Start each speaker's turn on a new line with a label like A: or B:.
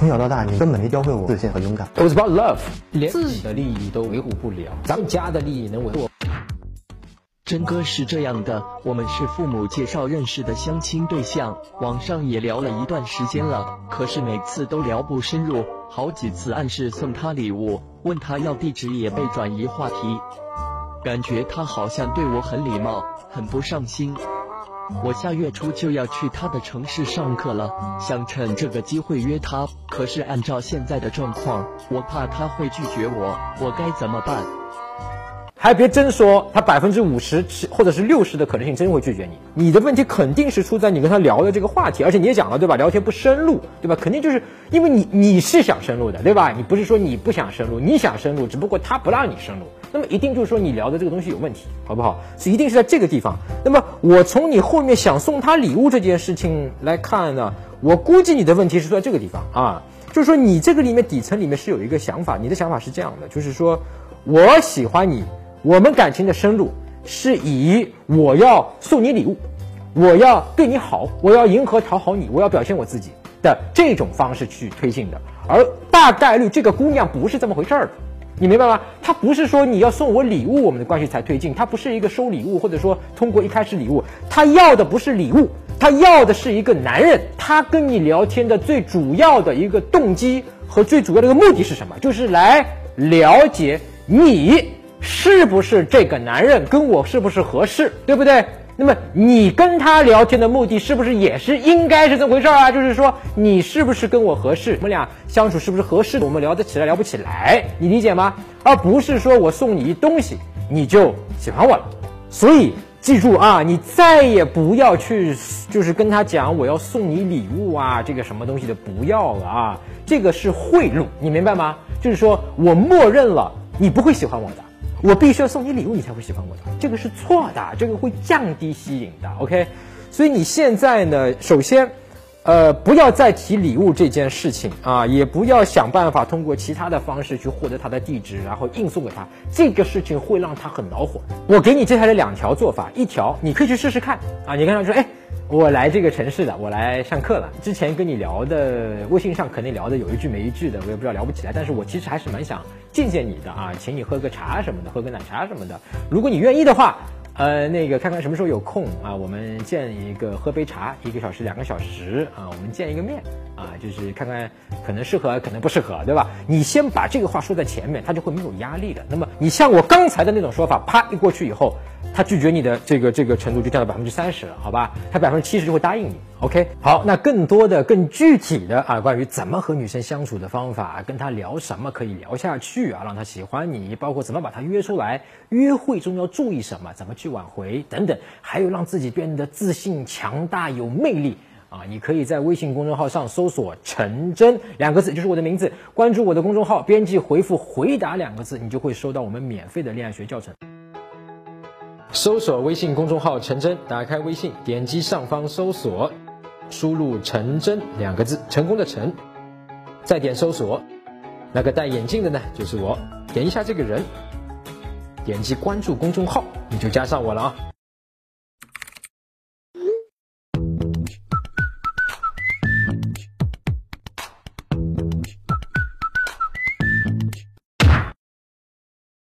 A: 从小到大，你根本没教会我自信和勇敢。
B: It was about love，连自己的利益都维护不了，咱们家的利益能维护？
C: 真哥是这样的，我们是父母介绍认识的相亲对象，网上也聊了一段时间了，可是每次都聊不深入，好几次暗示送他礼物，问他要地址也被转移话题，感觉他好像对我很礼貌，很不上心。我下月初就要去他的城市上课了，想趁这个机会约他，可是按照现在的状况，我怕他会拒绝我，我该怎么办？
B: 还别真说，他百分之五十或者是六十的可能性真会拒绝你。你的问题肯定是出在你跟他聊的这个话题，而且你也讲了对吧？聊天不深入，对吧？肯定就是因为你你是想深入的，对吧？你不是说你不想深入，你想深入，只不过他不让你深入。那么一定就是说你聊的这个东西有问题，好不好？是一定是在这个地方。那么我从你后面想送他礼物这件事情来看呢，我估计你的问题是在这个地方啊，就是说你这个里面底层里面是有一个想法，你的想法是这样的，就是说我喜欢你。我们感情的深入是以我要送你礼物，我要对你好，我要迎合讨好你，我要表现我自己的这种方式去推进的。而大概率这个姑娘不是这么回事儿的，你明白吗？他不是说你要送我礼物，我们的关系才推进，他不是一个收礼物，或者说通过一开始礼物，他要的不是礼物，他要的是一个男人。他跟你聊天的最主要的一个动机和最主要的一个目的是什么？就是来了解你。是不是这个男人跟我是不是合适，对不对？那么你跟他聊天的目的是不是也是应该是这么回事啊？就是说你是不是跟我合适，我们俩相处是不是合适，我们聊得起来聊不起来，你理解吗？而不是说我送你一东西你就喜欢我了。所以记住啊，你再也不要去就是跟他讲我要送你礼物啊，这个什么东西的不要了啊，这个是贿赂，你明白吗？就是说我默认了你不会喜欢我的。我必须要送你礼物，你才会喜欢我的，这个是错的，这个会降低吸引的，OK？所以你现在呢，首先，呃，不要再提礼物这件事情啊，也不要想办法通过其他的方式去获得他的地址，然后硬送给他，这个事情会让他很恼火。我给你接下来两条做法，一条你可以去试试看啊，你跟他说，哎。我来这个城市的，我来上课了。之前跟你聊的微信上肯定聊的有一句没一句的，我也不知道聊不起来。但是我其实还是蛮想见见你的啊，请你喝个茶什么的，喝个奶茶什么的。如果你愿意的话。呃，那个看看什么时候有空啊，我们见一个喝杯茶，一个小时、两个小时啊，我们见一个面啊，就是看看可能适合，可能不适合，对吧？你先把这个话说在前面，他就会没有压力的。那么你像我刚才的那种说法，啪一过去以后，他拒绝你的这个这个程度就降到百分之三十了，好吧？他百分之七十就会答应你。OK，好，那更多的、更具体的啊，关于怎么和女生相处的方法，跟她聊什么可以聊下去啊，让她喜欢你，包括怎么把她约出来，约会中要注意什么，怎么去挽回等等，还有让自己变得自信、强大、有魅力啊，你可以在微信公众号上搜索“陈真”两个字，就是我的名字，关注我的公众号，编辑回复“回答”两个字，你就会收到我们免费的恋爱学教程。搜索微信公众号“陈真”，打开微信，点击上方搜索。输入“陈真”两个字，成功的“成”，再点搜索，那个戴眼镜的呢，就是我。点一下这个人，点击关注公众号，你就加上我了啊。